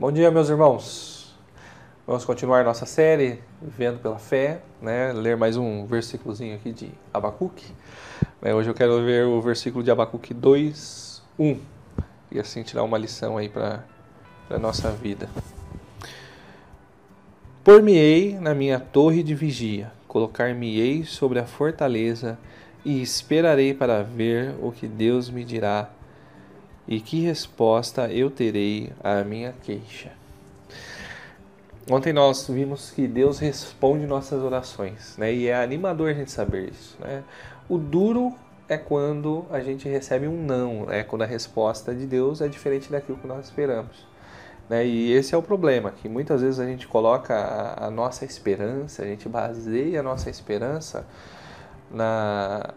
Bom dia, meus irmãos. Vamos continuar nossa série Vivendo pela Fé, né? Ler mais um versículozinho aqui de Abacuque. Né? Hoje eu quero ver o versículo de Abacuque 2, 1 e assim tirar uma lição aí para a nossa vida. Por-me-ei na minha torre de vigia, colocar-me-ei sobre a fortaleza e esperarei para ver o que Deus me dirá e que resposta eu terei à minha queixa. Ontem nós vimos que Deus responde nossas orações, né? E é animador a gente saber isso, né? O duro é quando a gente recebe um não, é quando a resposta de Deus é diferente daquilo que nós esperamos. Né? E esse é o problema, que muitas vezes a gente coloca a, a nossa esperança, a gente baseia a nossa esperança na,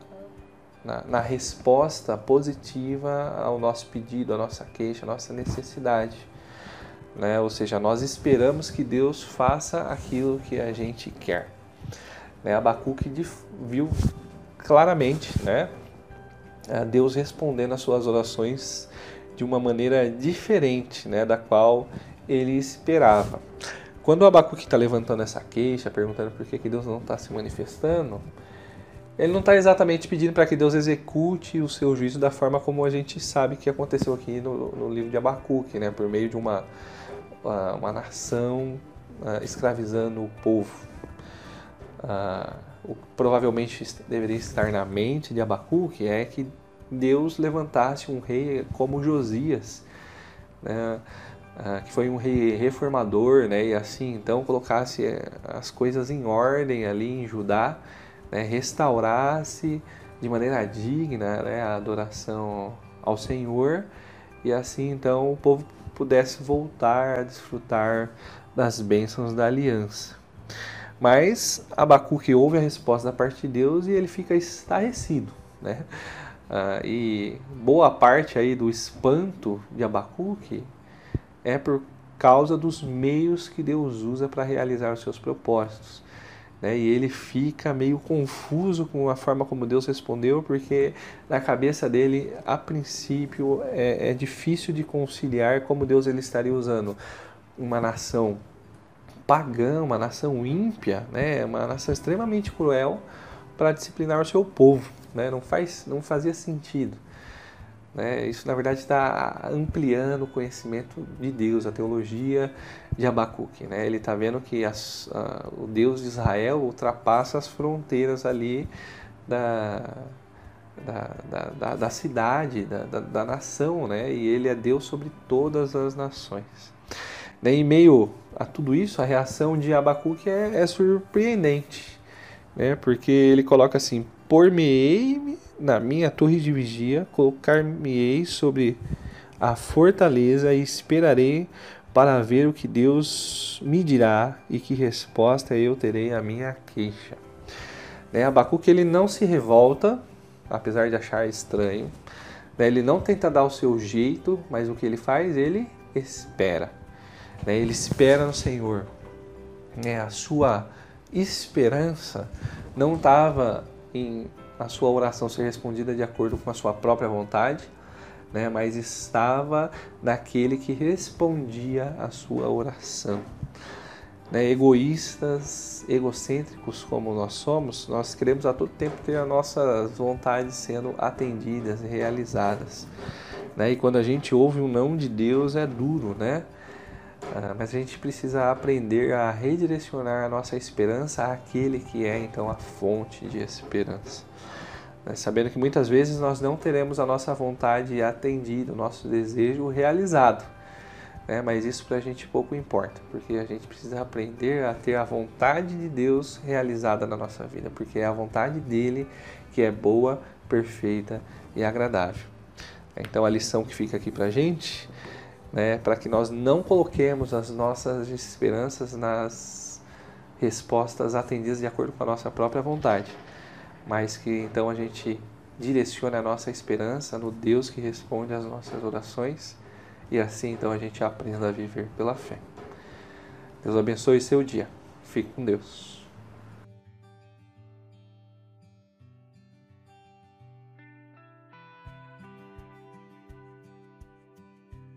na, na, resposta positiva ao nosso pedido, à nossa queixa, à nossa necessidade. Né? Ou seja, nós esperamos que Deus faça aquilo que a gente quer. Né? Abacuque viu claramente né? Deus respondendo às suas orações de uma maneira diferente né? da qual ele esperava. Quando o Abacuque está levantando essa queixa, perguntando por que, que Deus não está se manifestando, ele não está exatamente pedindo para que Deus execute o seu juízo da forma como a gente sabe que aconteceu aqui no, no livro de Abacuque, né? por meio de uma, uma, nação uh, escravizando o povo. Uh, o que provavelmente deveria estar na mente de Abacuque é que Deus levantasse um rei como Josias, né? Uh, que foi um rei reformador, né? e assim então colocasse eh, as coisas em ordem ali em Judá né, restaurasse de maneira digna né, a adoração ao Senhor e assim então o povo pudesse voltar a desfrutar das bênçãos da aliança. Mas Abacuque ouve a resposta da parte de Deus e ele fica estarrecido. Né? Ah, e boa parte aí do espanto de Abacuque é por causa dos meios que Deus usa para realizar os seus propósitos. Né? E ele fica meio confuso com a forma como Deus respondeu, porque na cabeça dele, a princípio, é, é difícil de conciliar como Deus ele estaria usando uma nação pagã, uma nação ímpia, né? uma nação extremamente cruel para disciplinar o seu povo. Né? Não, faz, não fazia sentido. Né? Isso, na verdade, está ampliando o conhecimento de Deus, a teologia de Abacuque. Né? Ele está vendo que as, o Deus de Israel ultrapassa as fronteiras ali da, da, da, da, da cidade, da, da, da, nação, né? e ele é Deus sobre todas as nações. Né? Em meio a tudo isso, a reação de Abacuque é, é surpreendente, né? porque ele coloca assim: Por-me-ei na minha torre de vigia, colocar-me-ei sobre a fortaleza e esperarei para ver o que Deus me dirá e que resposta eu terei à minha queixa. Né? Abacuque ele não se revolta, apesar de achar estranho. Né? Ele não tenta dar o seu jeito, mas o que ele faz? Ele espera. Né? Ele espera no Senhor. Né? A sua esperança não estava em a sua oração ser respondida de acordo com a sua própria vontade, né? mas estava naquele que respondia a sua oração. Né? Egoístas, egocêntricos como nós somos, nós queremos a todo tempo ter as nossas vontades sendo atendidas realizadas. Né? E quando a gente ouve um não de Deus é duro, né? Ah, mas a gente precisa aprender a redirecionar a nossa esperança àquele que é então a fonte de esperança. Né? Sabendo que muitas vezes nós não teremos a nossa vontade atendida, o nosso desejo realizado. Né? Mas isso para a gente pouco importa, porque a gente precisa aprender a ter a vontade de Deus realizada na nossa vida, porque é a vontade dele que é boa, perfeita e agradável. Então a lição que fica aqui para a gente né, para que nós não coloquemos as nossas esperanças nas respostas atendidas de acordo com a nossa própria vontade, mas que então a gente direcione a nossa esperança no Deus que responde às nossas orações e assim então a gente aprenda a viver pela fé. Deus abençoe seu dia. Fique com Deus.